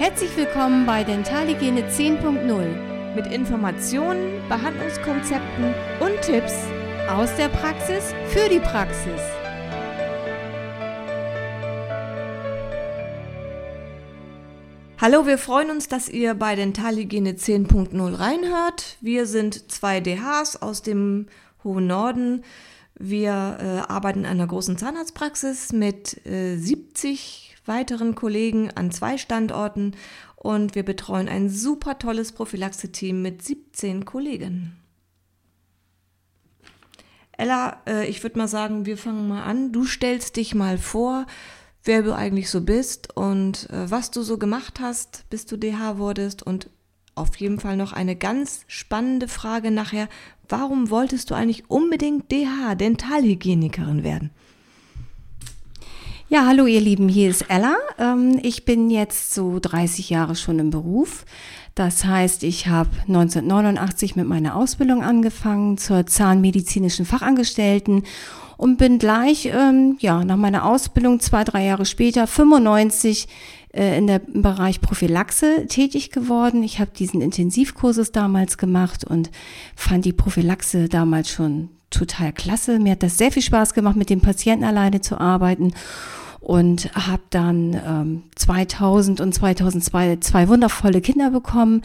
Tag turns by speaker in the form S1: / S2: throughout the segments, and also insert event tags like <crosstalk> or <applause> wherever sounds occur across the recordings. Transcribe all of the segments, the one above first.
S1: Herzlich willkommen bei Dentalhygiene 10.0
S2: mit Informationen, Behandlungskonzepten und Tipps
S1: aus der Praxis für die Praxis.
S2: Hallo, wir freuen uns, dass ihr bei Dentalhygiene 10.0 reinhört. Wir sind zwei DHs aus dem hohen Norden. Wir äh, arbeiten in einer großen Zahnarztpraxis mit äh, 70 weiteren Kollegen an zwei Standorten und wir betreuen ein super tolles Prophylaxe-Team mit 17 Kollegen. Ella, äh, ich würde mal sagen, wir fangen mal an. Du stellst dich mal vor, wer du eigentlich so bist und äh, was du so gemacht hast, bis du DH wurdest und auf jeden Fall noch eine ganz spannende Frage nachher. Warum wolltest du eigentlich unbedingt DH, Dentalhygienikerin werden?
S1: Ja, hallo ihr Lieben, hier ist Ella. Ähm, ich bin jetzt so 30 Jahre schon im Beruf. Das heißt, ich habe 1989 mit meiner Ausbildung angefangen zur zahnmedizinischen Fachangestellten und bin gleich, ähm, ja, nach meiner Ausbildung zwei, drei Jahre später, 95, äh, in der im Bereich Prophylaxe tätig geworden. Ich habe diesen Intensivkursus damals gemacht und fand die Prophylaxe damals schon total klasse. Mir hat das sehr viel Spaß gemacht, mit dem Patienten alleine zu arbeiten und habe dann ähm, 2000 und 2002 zwei wundervolle Kinder bekommen.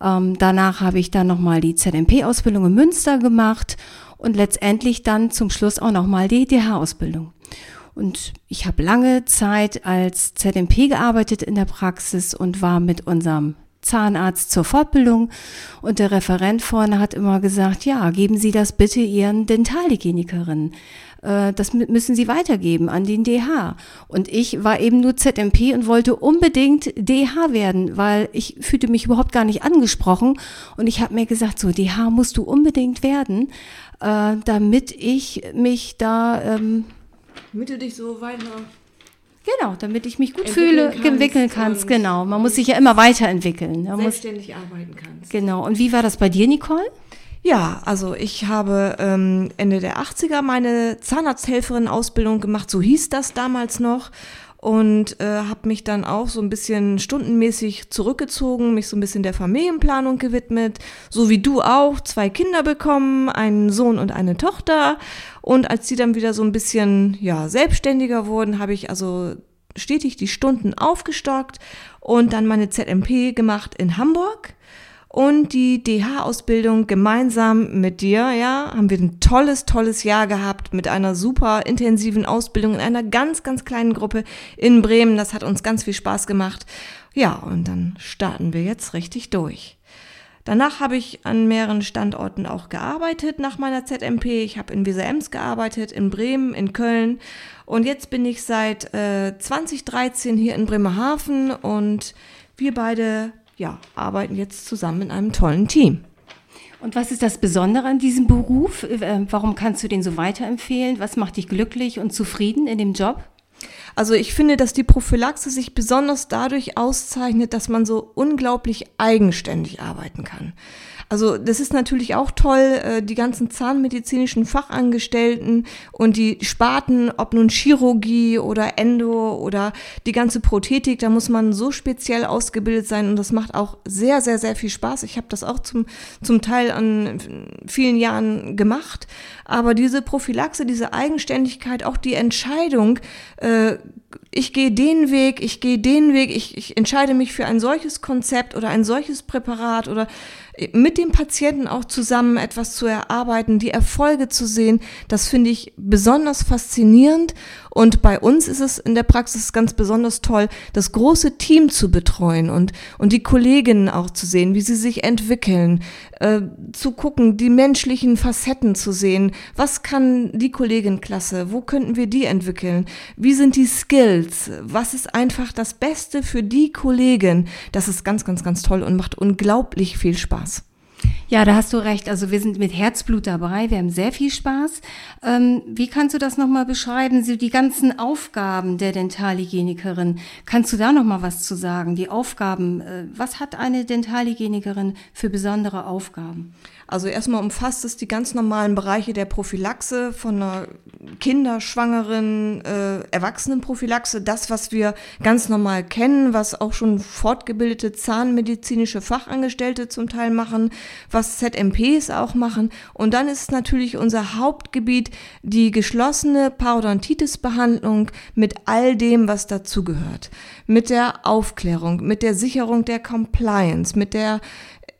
S1: Ähm, danach habe ich dann nochmal die ZMP-Ausbildung in Münster gemacht und letztendlich dann zum Schluss auch nochmal die DH-Ausbildung. Und ich habe lange Zeit als ZMP gearbeitet in der Praxis und war mit unserem Zahnarzt zur Fortbildung und der Referent vorne hat immer gesagt, ja, geben Sie das bitte Ihren Dentalhygienikerinnen. Äh, das müssen Sie weitergeben an den DH. Und ich war eben nur ZMP und wollte unbedingt DH werden, weil ich fühlte mich überhaupt gar nicht angesprochen. Und ich habe mir gesagt, so DH musst du unbedingt werden, äh, damit ich mich da... Ähm,
S2: damit du dich so weiter
S1: Genau, damit ich mich gut fühle, entwickeln kannst. Genau, man muss sich ja immer weiterentwickeln.
S2: Man selbstständig muss, arbeiten kannst.
S1: Genau. Und wie war das bei dir, Nicole?
S2: Ja, also ich habe ähm, Ende der 80er meine Zahnarzthelferin-Ausbildung gemacht, so hieß das damals noch und äh, habe mich dann auch so ein bisschen stundenmäßig zurückgezogen, mich so ein bisschen der Familienplanung gewidmet, so wie du auch, zwei Kinder bekommen, einen Sohn und eine Tochter. Und als die dann wieder so ein bisschen ja selbstständiger wurden, habe ich also stetig die Stunden aufgestockt und dann meine ZMP gemacht in Hamburg und die DH-Ausbildung gemeinsam mit dir, ja, haben wir ein tolles, tolles Jahr gehabt mit einer super intensiven Ausbildung in einer ganz, ganz kleinen Gruppe in Bremen. Das hat uns ganz viel Spaß gemacht. Ja, und dann starten wir jetzt richtig durch. Danach habe ich an mehreren Standorten auch gearbeitet nach meiner ZMP. Ich habe in Weser-Ems gearbeitet, in Bremen, in Köln. Und jetzt bin ich seit äh, 2013 hier in Bremerhaven und wir beide ja, arbeiten jetzt zusammen in einem tollen Team.
S1: Und was ist das Besondere an diesem Beruf? Äh, warum kannst du den so weiterempfehlen? Was macht dich glücklich und zufrieden in dem Job?
S2: Also ich finde, dass die Prophylaxe sich besonders dadurch auszeichnet, dass man so unglaublich eigenständig arbeiten kann. Also das ist natürlich auch toll, äh, die ganzen zahnmedizinischen Fachangestellten und die Sparten, ob nun Chirurgie oder Endo oder die ganze Prothetik, da muss man so speziell ausgebildet sein und das macht auch sehr, sehr, sehr viel Spaß. Ich habe das auch zum, zum Teil an vielen Jahren gemacht, aber diese Prophylaxe, diese Eigenständigkeit, auch die Entscheidung, äh, ich gehe den Weg, ich gehe den Weg, ich, ich entscheide mich für ein solches Konzept oder ein solches Präparat oder mit dem Patienten auch zusammen etwas zu erarbeiten, die Erfolge zu sehen, das finde ich besonders faszinierend. Und bei uns ist es in der Praxis ganz besonders toll, das große Team zu betreuen und, und die Kolleginnen auch zu sehen, wie sie sich entwickeln, äh, zu gucken, die menschlichen Facetten zu sehen. Was kann die Kolleginklasse? Wo könnten wir die entwickeln? Wie sind die Skills? Was ist einfach das Beste für die Kollegin? Das ist ganz, ganz, ganz toll und macht unglaublich viel Spaß.
S1: Ja, da hast du recht. Also wir sind mit Herzblut dabei. Wir haben sehr viel Spaß. Ähm, wie kannst du das nochmal beschreiben? So die ganzen Aufgaben der Dentalhygienikerin. Kannst du da nochmal was zu sagen? Die Aufgaben. Äh, was hat eine Dentalhygienikerin für besondere Aufgaben?
S2: Also erstmal umfasst es die ganz normalen Bereiche der Prophylaxe von einer Kinder-, Schwangeren-, äh, Erwachsenenprophylaxe. Das, was wir ganz normal kennen, was auch schon fortgebildete zahnmedizinische Fachangestellte zum Teil machen, was ZMPs auch machen. Und dann ist natürlich unser Hauptgebiet die geschlossene Parodontitis-Behandlung mit all dem, was dazugehört. Mit der Aufklärung, mit der Sicherung der Compliance, mit der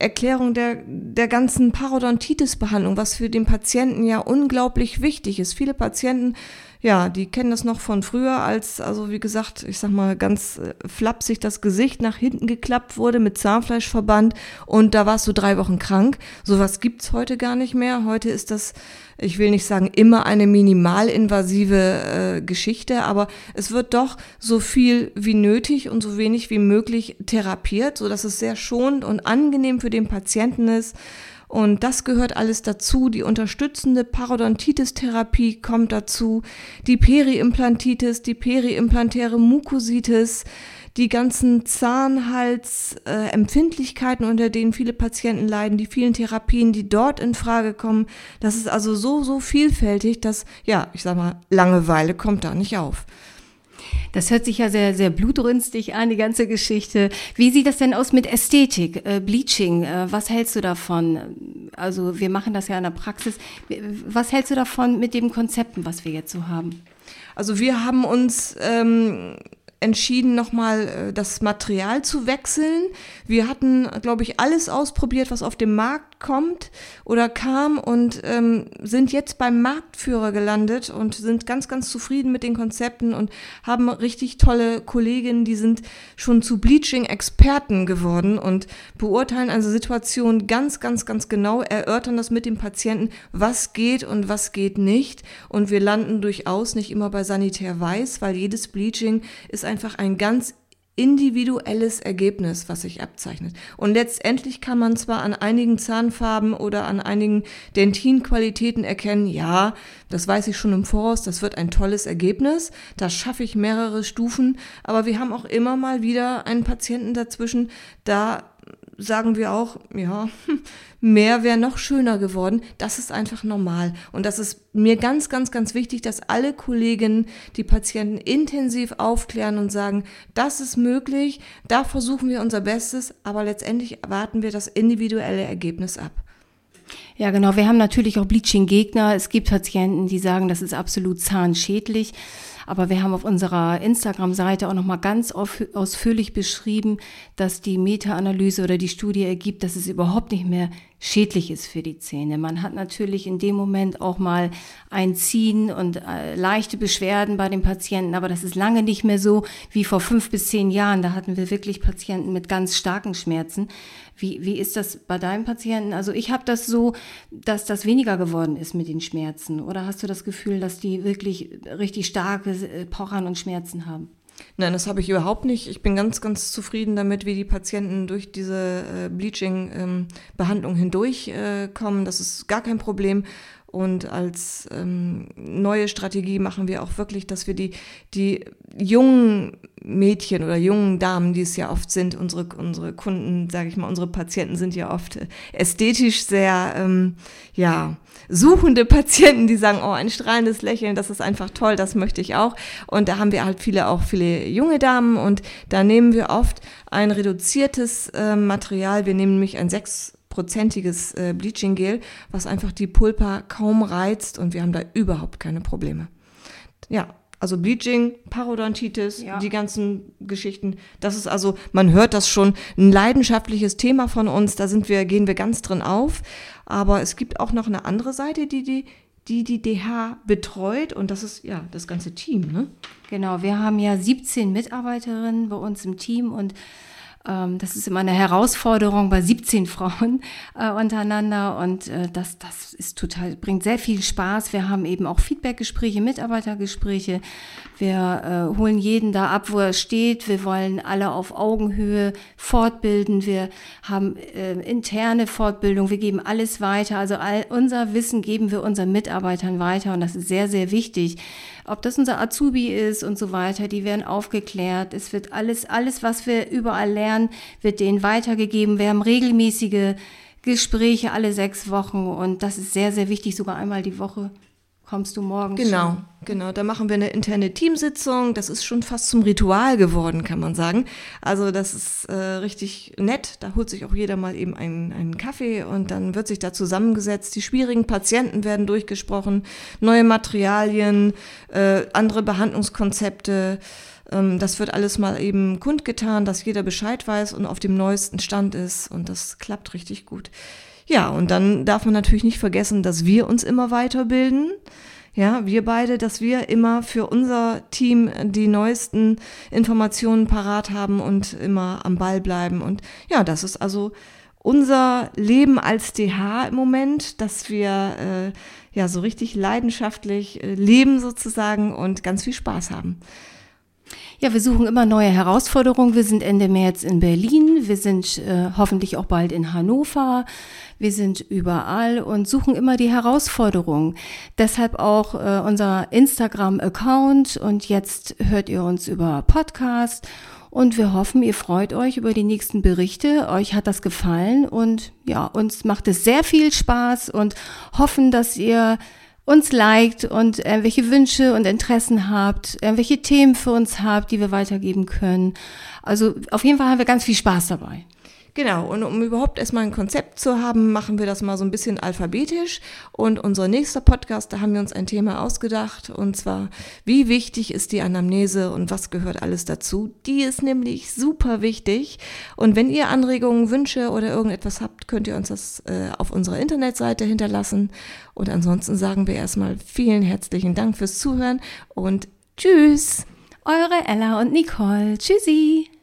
S2: Erklärung der, der ganzen Parodontitis-Behandlung, was für den Patienten ja unglaublich wichtig ist. Viele Patienten, ja, die kennen das noch von früher, als, also wie gesagt, ich sag mal ganz äh, flapsig das Gesicht nach hinten geklappt wurde mit Zahnfleischverband und da warst du drei Wochen krank. Sowas gibt's heute gar nicht mehr. Heute ist das ich will nicht sagen immer eine minimalinvasive äh, Geschichte, aber es wird doch so viel wie nötig und so wenig wie möglich therapiert, so dass es sehr schonend und angenehm für den Patienten ist. Und das gehört alles dazu. Die unterstützende Parodontitis-Therapie kommt dazu. Die Periimplantitis, die periimplantäre Mukositis, die ganzen Zahnhalsempfindlichkeiten, äh, unter denen viele Patienten leiden, die vielen Therapien, die dort in Frage kommen. Das ist also so, so vielfältig, dass, ja, ich sag mal, Langeweile kommt da nicht auf.
S1: Das hört sich ja sehr, sehr blutrünstig an, die ganze Geschichte. Wie sieht das denn aus mit Ästhetik, äh, Bleaching? Äh, was hältst du davon? Also wir machen das ja in der Praxis. Was hältst du davon mit den Konzepten, was wir jetzt so haben?
S2: Also wir haben uns ähm, entschieden, nochmal äh, das Material zu wechseln. Wir hatten, glaube ich, alles ausprobiert, was auf dem Markt kommt oder kam und ähm, sind jetzt beim Marktführer gelandet und sind ganz, ganz zufrieden mit den Konzepten und haben richtig tolle Kolleginnen, die sind schon zu Bleaching-Experten geworden und beurteilen also Situationen ganz, ganz, ganz genau, erörtern das mit dem Patienten, was geht und was geht nicht. Und wir landen durchaus nicht immer bei Sanitär Weiß, weil jedes Bleaching ist einfach ein ganz individuelles Ergebnis, was sich abzeichnet. Und letztendlich kann man zwar an einigen Zahnfarben oder an einigen Dentinqualitäten erkennen, ja, das weiß ich schon im Voraus, das wird ein tolles Ergebnis, da schaffe ich mehrere Stufen, aber wir haben auch immer mal wieder einen Patienten dazwischen, da sagen wir auch, ja, <laughs> mehr wäre noch schöner geworden. Das ist einfach normal. Und das ist mir ganz, ganz, ganz wichtig, dass alle Kolleginnen die Patienten intensiv aufklären und sagen, das ist möglich, da versuchen wir unser Bestes, aber letztendlich warten wir das individuelle Ergebnis ab.
S1: Ja, genau. Wir haben natürlich auch Bleaching-Gegner. Es gibt Patienten, die sagen, das ist absolut zahnschädlich. Aber wir haben auf unserer Instagram-Seite auch nochmal ganz ausführlich beschrieben, dass die Meta-Analyse oder die Studie ergibt, dass es überhaupt nicht mehr schädlich ist für die Zähne. Man hat natürlich in dem Moment auch mal ein Ziehen und äh, leichte Beschwerden bei den Patienten, aber das ist lange nicht mehr so wie vor fünf bis zehn Jahren. Da hatten wir wirklich Patienten mit ganz starken Schmerzen. Wie, wie ist das bei deinen Patienten? Also ich habe das so, dass das weniger geworden ist mit den Schmerzen. Oder hast du das Gefühl, dass die wirklich richtig starke äh, Pochern und Schmerzen haben?
S2: Nein, das habe ich überhaupt nicht. Ich bin ganz, ganz zufrieden damit, wie die Patienten durch diese äh, Bleaching-Behandlung ähm, hindurchkommen. Äh, das ist gar kein Problem. Und als ähm, neue Strategie machen wir auch wirklich, dass wir die, die jungen Mädchen oder jungen Damen, die es ja oft sind, unsere, unsere Kunden, sage ich mal, unsere Patienten sind ja oft ästhetisch sehr, ähm, ja, suchende Patienten, die sagen, oh, ein strahlendes Lächeln, das ist einfach toll, das möchte ich auch. Und da haben wir halt viele, auch viele junge Damen und da nehmen wir oft ein reduziertes äh, Material. Wir nehmen nämlich ein sechs prozentiges äh, Bleaching Gel, was einfach die Pulpa kaum reizt und wir haben da überhaupt keine Probleme. Ja, also Bleaching, Parodontitis, ja. die ganzen Geschichten. Das ist also, man hört das schon, ein leidenschaftliches Thema von uns. Da sind wir, gehen wir ganz drin auf. Aber es gibt auch noch eine andere Seite, die die, die, die DH betreut. Und das ist ja das ganze Team, ne?
S1: Genau, wir haben ja 17 Mitarbeiterinnen bei uns im Team und das ist immer eine Herausforderung bei 17 Frauen äh, untereinander und äh, das, das ist total, bringt sehr viel Spaß. Wir haben eben auch Feedbackgespräche, Mitarbeitergespräche. Wir äh, holen jeden da ab, wo er steht. Wir wollen alle auf Augenhöhe fortbilden. Wir haben äh, interne Fortbildung. Wir geben alles weiter. Also all unser Wissen geben wir unseren Mitarbeitern weiter und das ist sehr, sehr wichtig ob das unser Azubi ist und so weiter, die werden aufgeklärt. Es wird alles, alles, was wir überall lernen, wird denen weitergegeben. Wir haben regelmäßige Gespräche alle sechs Wochen und das ist sehr, sehr wichtig, sogar einmal die Woche kommst du morgens.
S2: Genau,
S1: schon.
S2: genau. Da machen wir eine interne Teamsitzung. Das ist schon fast zum Ritual geworden, kann man sagen. Also das ist äh, richtig nett. Da holt sich auch jeder mal eben einen, einen Kaffee und dann wird sich da zusammengesetzt. Die schwierigen Patienten werden durchgesprochen, neue Materialien, äh, andere Behandlungskonzepte. Ähm, das wird alles mal eben kundgetan, dass jeder Bescheid weiß und auf dem neuesten Stand ist. Und das klappt richtig gut. Ja, und dann darf man natürlich nicht vergessen, dass wir uns immer weiterbilden. Ja, wir beide, dass wir immer für unser Team die neuesten Informationen parat haben und immer am Ball bleiben. Und ja, das ist also unser Leben als DH im Moment, dass wir äh, ja so richtig leidenschaftlich äh, leben sozusagen und ganz viel Spaß haben.
S1: Ja, wir suchen immer neue Herausforderungen. Wir sind Ende März in Berlin. Wir sind äh, hoffentlich auch bald in Hannover. Wir sind überall und suchen immer die Herausforderungen. Deshalb auch äh, unser Instagram-Account und jetzt hört ihr uns über Podcast. Und wir hoffen, ihr freut euch über die nächsten Berichte. Euch hat das gefallen und ja, uns macht es sehr viel Spaß und hoffen, dass ihr uns liked und irgendwelche Wünsche und Interessen habt, irgendwelche Themen für uns habt, die wir weitergeben können. Also auf jeden Fall haben wir ganz viel Spaß dabei.
S2: Genau, und um überhaupt erstmal ein Konzept zu haben, machen wir das mal so ein bisschen alphabetisch. Und unser nächster Podcast, da haben wir uns ein Thema ausgedacht, und zwar, wie wichtig ist die Anamnese und was gehört alles dazu? Die ist nämlich super wichtig. Und wenn ihr Anregungen, Wünsche oder irgendetwas habt, könnt ihr uns das äh, auf unserer Internetseite hinterlassen. Und ansonsten sagen wir erstmal vielen herzlichen Dank fürs Zuhören und tschüss.
S1: Eure Ella und Nicole. Tschüssi.